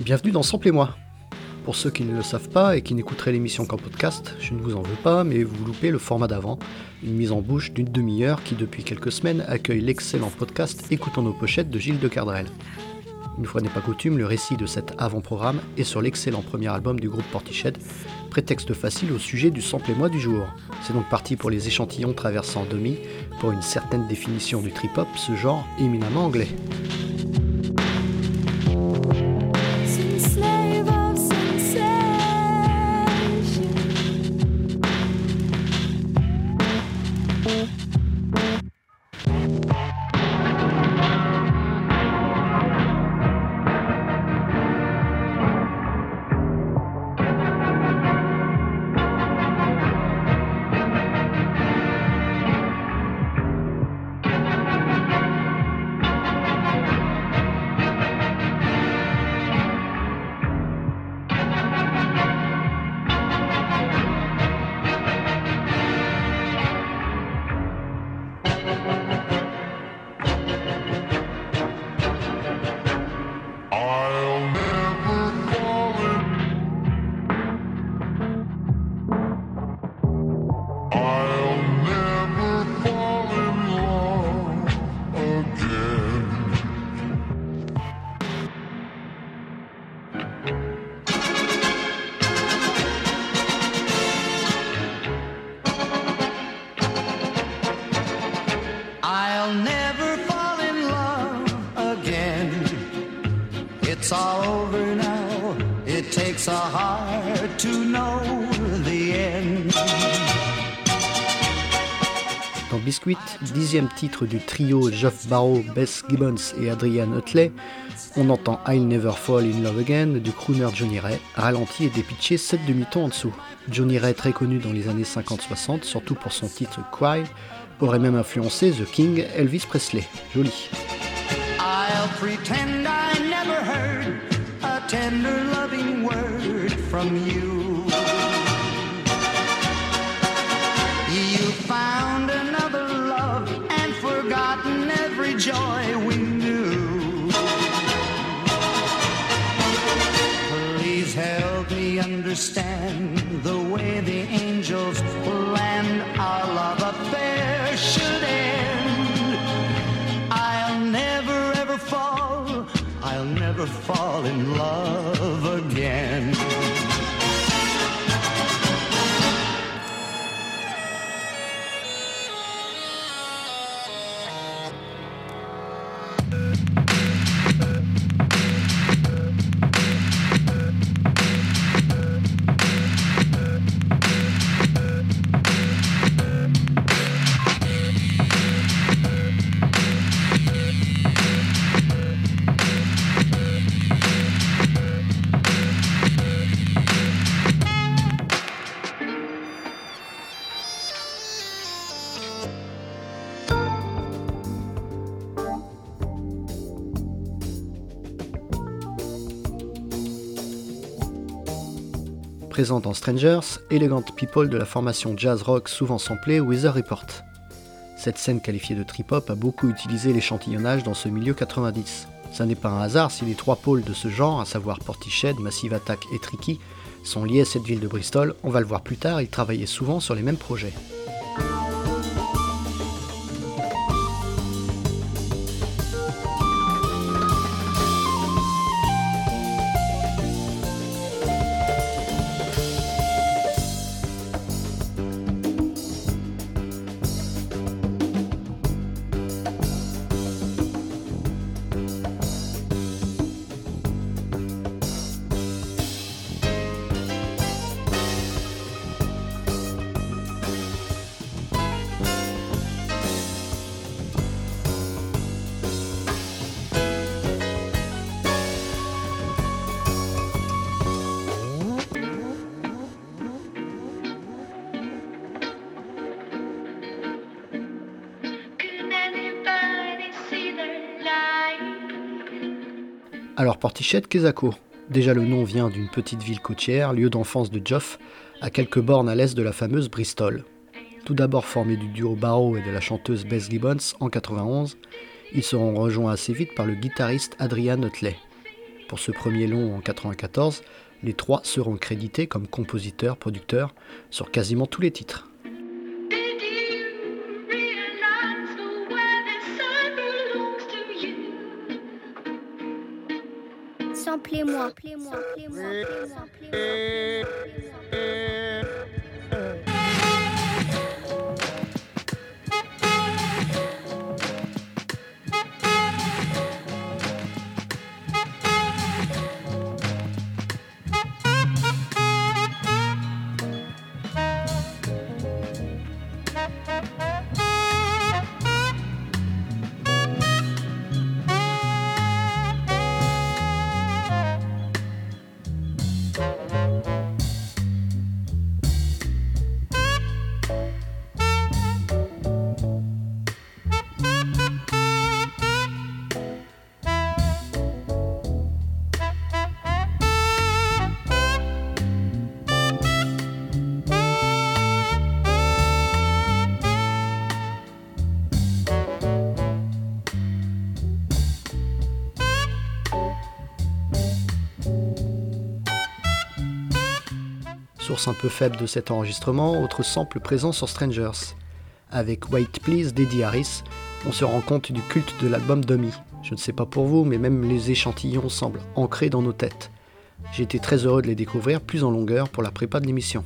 Bienvenue dans Samplez-moi. Pour ceux qui ne le savent pas et qui n'écouteraient l'émission qu'en podcast, je ne vous en veux pas, mais vous loupez le format d'avant, une mise en bouche d'une demi-heure qui depuis quelques semaines accueille l'excellent podcast Écoutons nos pochettes de Gilles de Cardrel. Une fois n'est pas coutume, le récit de cet avant-programme est sur l'excellent premier album du groupe Portiched, prétexte facile au sujet du sample-moi du jour. C'est donc parti pour les échantillons traversant demi, pour une certaine définition du trip-hop, ce genre éminemment anglais. Biscuit, dixième titre du trio Jeff Barrow, Bess Gibbons et Adrian Utley, on entend I'll Never Fall in Love Again du crooner Johnny Ray, ralenti et dépitché 7 demi-tons en dessous. Johnny Ray, très connu dans les années 50-60, surtout pour son titre Cry, aurait même influencé The King Elvis Presley. Joli. Présente dans Strangers, Elegant People de la formation jazz rock souvent samplée Weather Report. Cette scène qualifiée de trip-hop a beaucoup utilisé l'échantillonnage dans ce milieu 90. Ça n'est pas un hasard si les trois pôles de ce genre, à savoir Portiched, Massive Attack et Tricky, sont liés à cette ville de Bristol, on va le voir plus tard, ils travaillaient souvent sur les mêmes projets. Alors Portichet, Quesaco. Déjà le nom vient d'une petite ville côtière, lieu d'enfance de Geoff, à quelques bornes à l'est de la fameuse Bristol. Tout d'abord formé du duo Barrow et de la chanteuse Bess Gibbons en 91, ils seront rejoints assez vite par le guitariste Adrian Utley. Pour ce premier long en 94, les trois seront crédités comme compositeurs, producteurs sur quasiment tous les titres. Samplez-moi, moi moi un peu faible de cet enregistrement, autre sample présent sur Strangers. Avec Wait Please d'Eddie Harris, on se rend compte du culte de l'album Dummy. Je ne sais pas pour vous, mais même les échantillons semblent ancrés dans nos têtes. J'ai été très heureux de les découvrir plus en longueur pour la prépa de l'émission.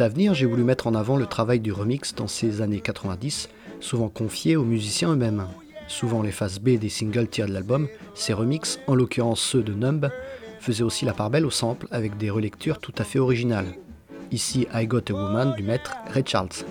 À venir, j'ai voulu mettre en avant le travail du remix dans ces années 90, souvent confié aux musiciens eux-mêmes. Souvent les phases B des singles tirés de l'album, ces remixes, en l'occurrence ceux de Numb, faisaient aussi la part belle au sample avec des relectures tout à fait originales. Ici I Got a Woman du maître Ray Charles.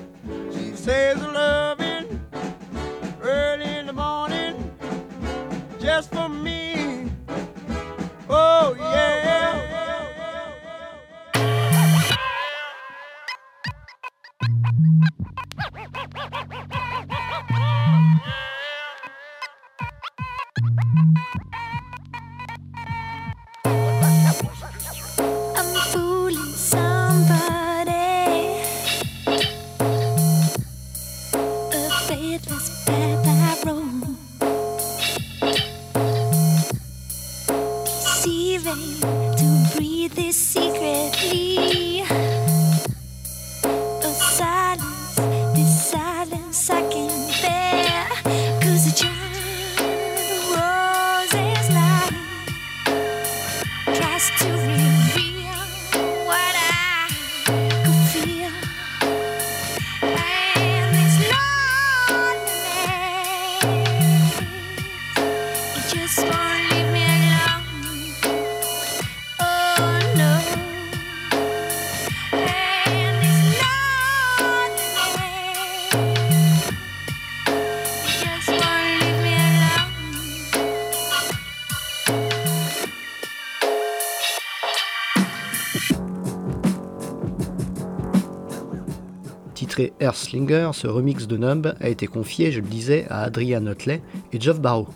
Earthslinger, ce remix de Numb a été confié, je le disais, à Adrian Utley et Geoff Barrow.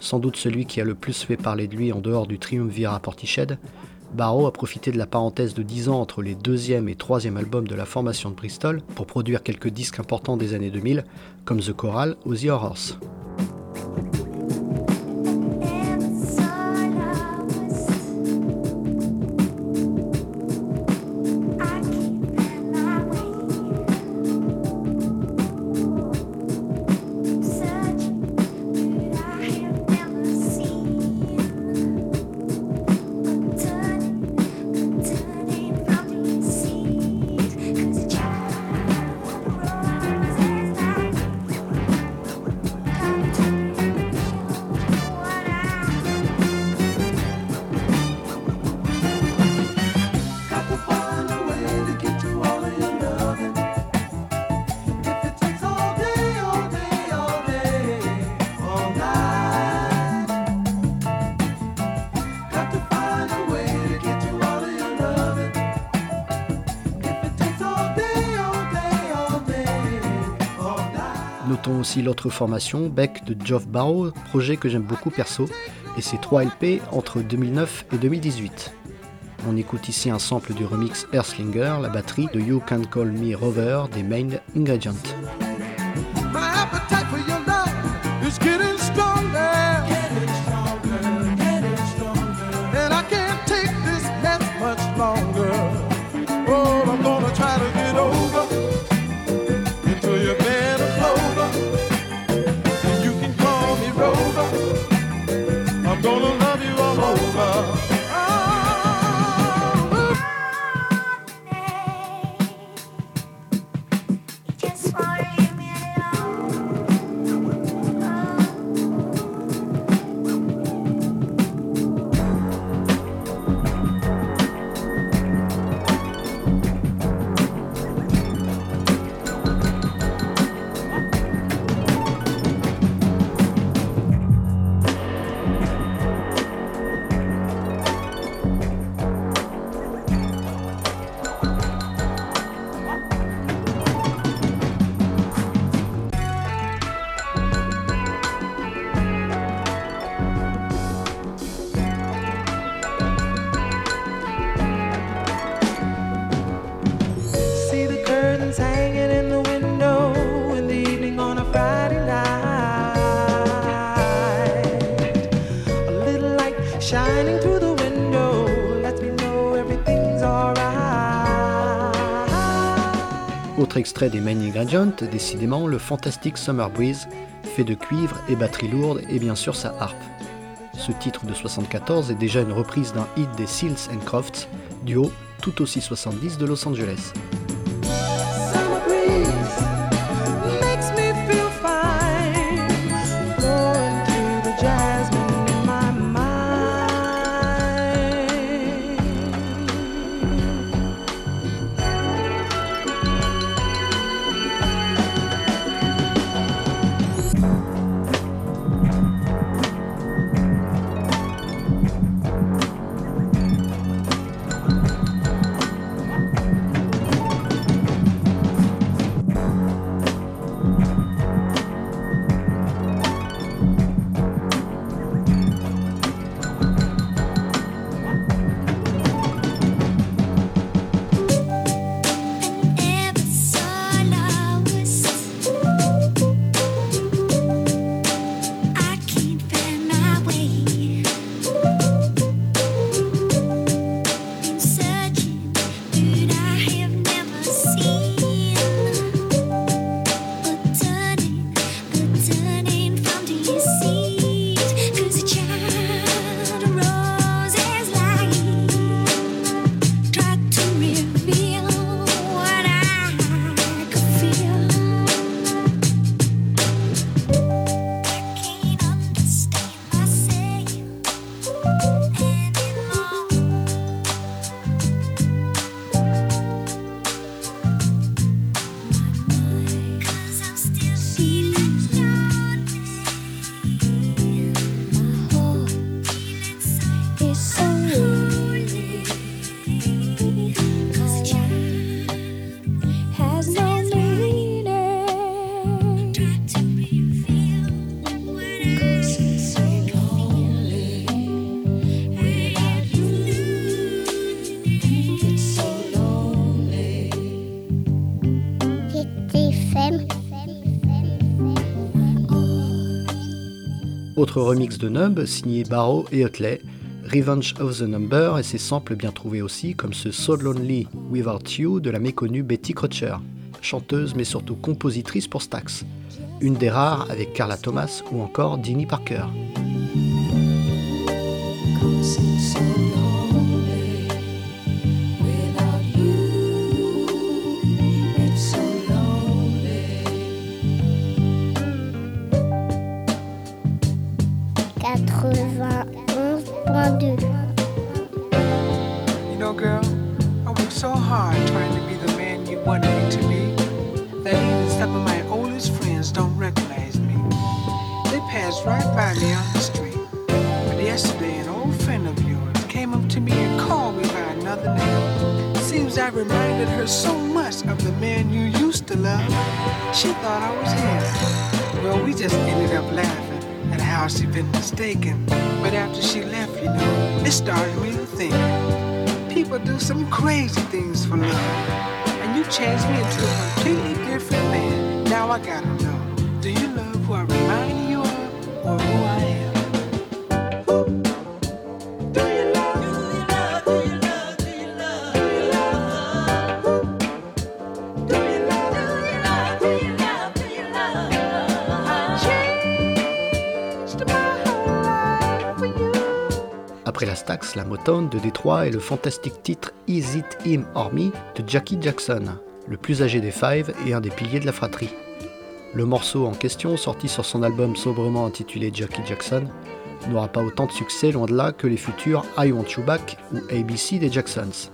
Sans doute celui qui a le plus fait parler de lui en dehors du Triumvirat Portiched, Barrow a profité de la parenthèse de 10 ans entre les deuxième et troisième albums de la formation de Bristol pour produire quelques disques importants des années 2000, comme The Choral ou The Horrors. Aussi l'autre formation, Beck de Geoff Barrow, projet que j'aime beaucoup perso, et ses 3 LP entre 2009 et 2018. On écoute ici un sample du remix Earthlinger, la batterie de You Can Call Me Rover des Main Ingredient. Extrait des Main Ingredient, décidément le fantastique Summer Breeze, fait de cuivre et batterie lourde et bien sûr sa harpe. Ce titre de 74 est déjà une reprise d'un hit des Seals and Crofts, duo tout aussi 70 de Los Angeles. Remix de Nub signé Barrow et Utley, Revenge of the Number et ses samples bien trouvés aussi, comme ce So Lonely Without You de la méconnue Betty Crocher, chanteuse mais surtout compositrice pour Stax, une des rares avec Carla Thomas ou encore Dinny Parker. know, girl, I worked so hard trying to be the man you wanted me to be that even some of my oldest friends don't recognize me. They passed right by me on the street. But yesterday, an old friend of yours came up to me and called me by another name. Seems I reminded her so much of the man you used to love. She thought I was him. Well, we just ended up laughing at how she'd been mistaken. But after she left, you know, it started me to think. People do some crazy things for love. And you changed me into a completely different man. Now I gotta know, do you love who I remind you of or who I Après la Stax, la Motown de Détroit et le fantastique titre Is It Him or Me de Jackie Jackson, le plus âgé des Five et un des piliers de la fratrie. Le morceau en question, sorti sur son album sobrement intitulé Jackie Jackson, n'aura pas autant de succès loin de là que les futurs I Want You Back ou ABC des Jacksons.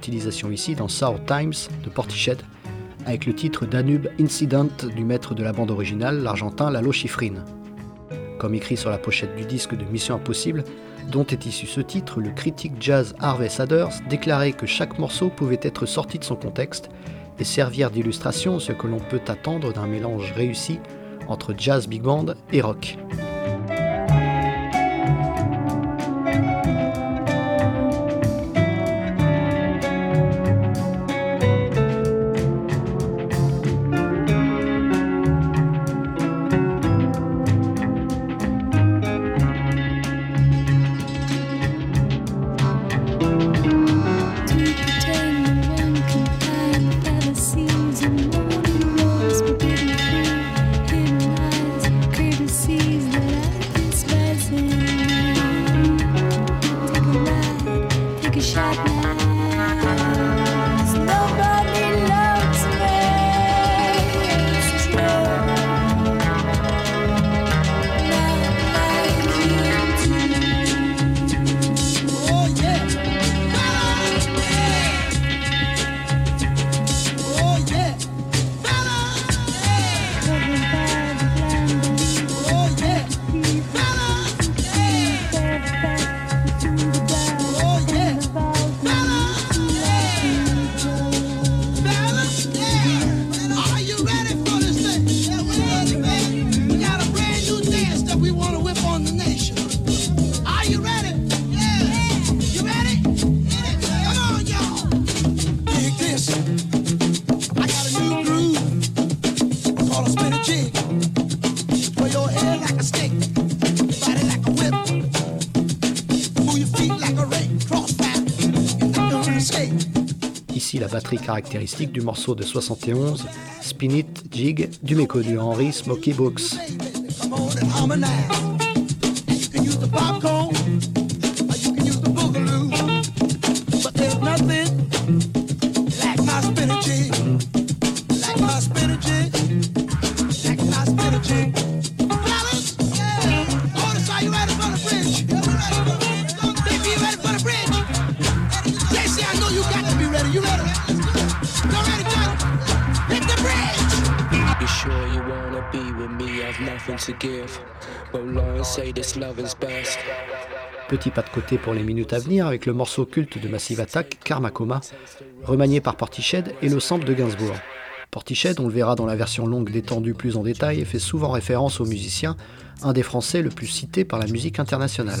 Utilisation ici dans Sour Times de Portiched, avec le titre Danube Incident du maître de la bande originale, l'argentin Lalo Schifrin. Comme écrit sur la pochette du disque de Mission Impossible, dont est issu ce titre, le critique jazz Harvey Saders déclarait que chaque morceau pouvait être sorti de son contexte et servir d'illustration ce que l'on peut attendre d'un mélange réussi entre jazz big band et rock. Caractéristique du morceau de 71, Spin It Jig du méconnu Henry Smoky Books. Petit pas de côté pour les minutes à venir avec le morceau culte de Massive Attack, Karma Coma, remanié par Portiched et le sample de Gainsbourg. Portiched, on le verra dans la version longue détendue plus en détail, fait souvent référence au musicien, un des Français le plus cité par la musique internationale.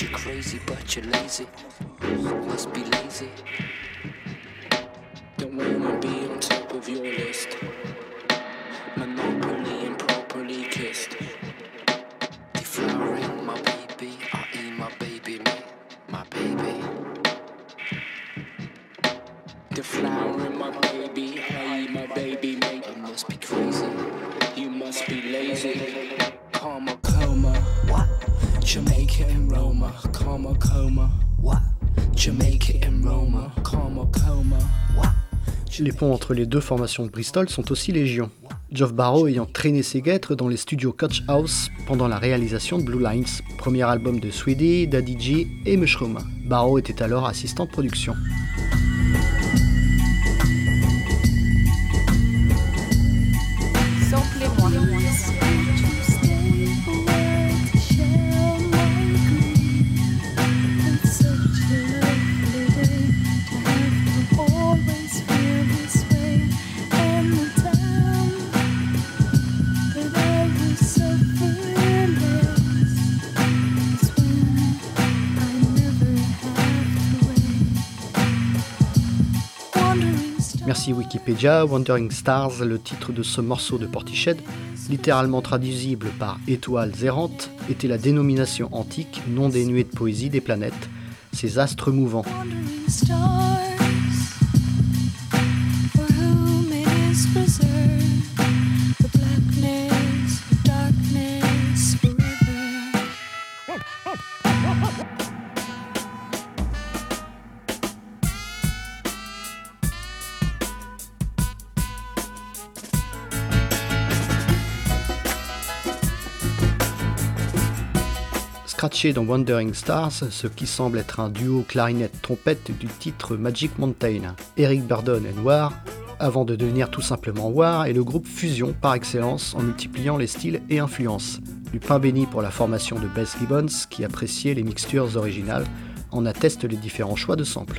you're crazy, but you're lazy. Must be lazy. Les ponts entre les deux formations de Bristol sont aussi légion. Geoff Barrow ayant traîné ses guêtres dans les studios Coach House pendant la réalisation de Blue Lines, premier album de Sweetie, Daddy G et Mushroom. Barrow était alors assistant de production. Merci Wikipédia, Wandering Stars, le titre de ce morceau de Portiched, littéralement traduisible par étoiles errantes, était la dénomination antique non dénuée de poésie des planètes, ces astres mouvants. Dans Wandering Stars, ce qui semble être un duo clarinette-trompette du titre Magic Mountain. Eric Burdon et War, avant de devenir tout simplement War, est le groupe fusion par excellence en multipliant les styles et influences. Du pain béni pour la formation de Bess Gibbons, qui appréciait les mixtures originales, en atteste les différents choix de samples.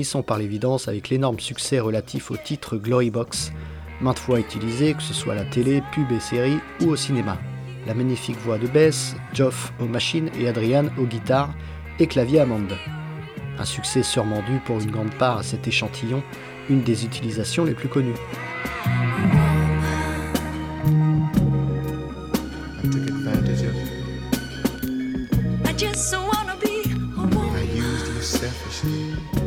Finissons par l'évidence avec l'énorme succès relatif au titre Glory Box, maintes fois utilisé que ce soit à la télé, pub et série ou au cinéma. La magnifique voix de Bess, Geoff aux machines et Adrian aux guitares et clavier Amande. Un succès sûrement dû pour une grande part à cet échantillon, une des utilisations les plus connues. I took advantage of you. I just wanna be a I woman. used you selfishly.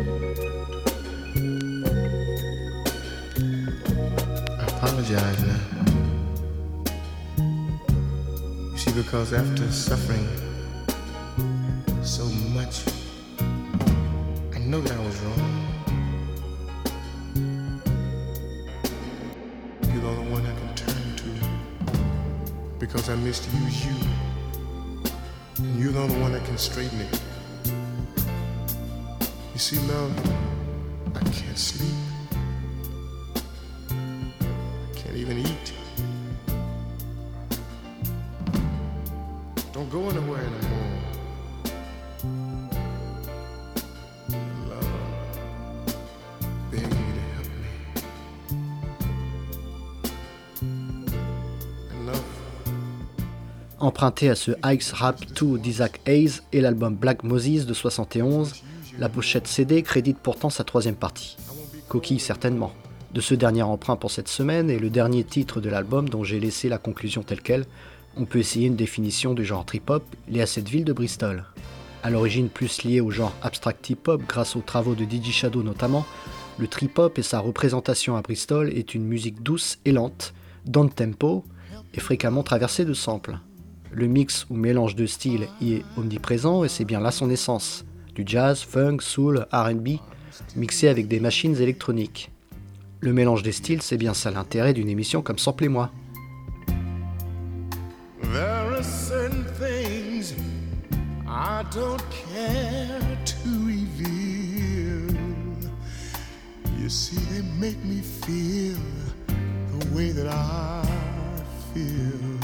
Apologize. You see, because after suffering so much, I know that I was wrong. You're the only one I can turn to because I misused you. And you're the only one that can straighten it. You see, love, I can't sleep. Emprunté à ce Ice Rap 2 d'Isaac Hayes et l'album Black Moses de 71, la pochette CD crédite pourtant sa troisième partie. Coquille certainement. De ce dernier emprunt pour cette semaine et le dernier titre de l'album dont j'ai laissé la conclusion telle quelle, on peut essayer une définition du genre trip-hop lié à cette ville de Bristol. À l'origine plus lié au genre abstract hip-hop grâce aux travaux de DJ Shadow notamment, le trip-hop et sa représentation à Bristol est une musique douce et lente, down tempo et fréquemment traversée de samples. Le mix ou mélange de styles y est omniprésent et c'est bien là son essence. Du jazz, funk, soul, RB, mixé avec des machines électroniques. Le mélange des styles, c'est bien ça l'intérêt d'une émission comme Samplez-moi. There are things I don't care to reveal. You see, they make me feel the way that I feel.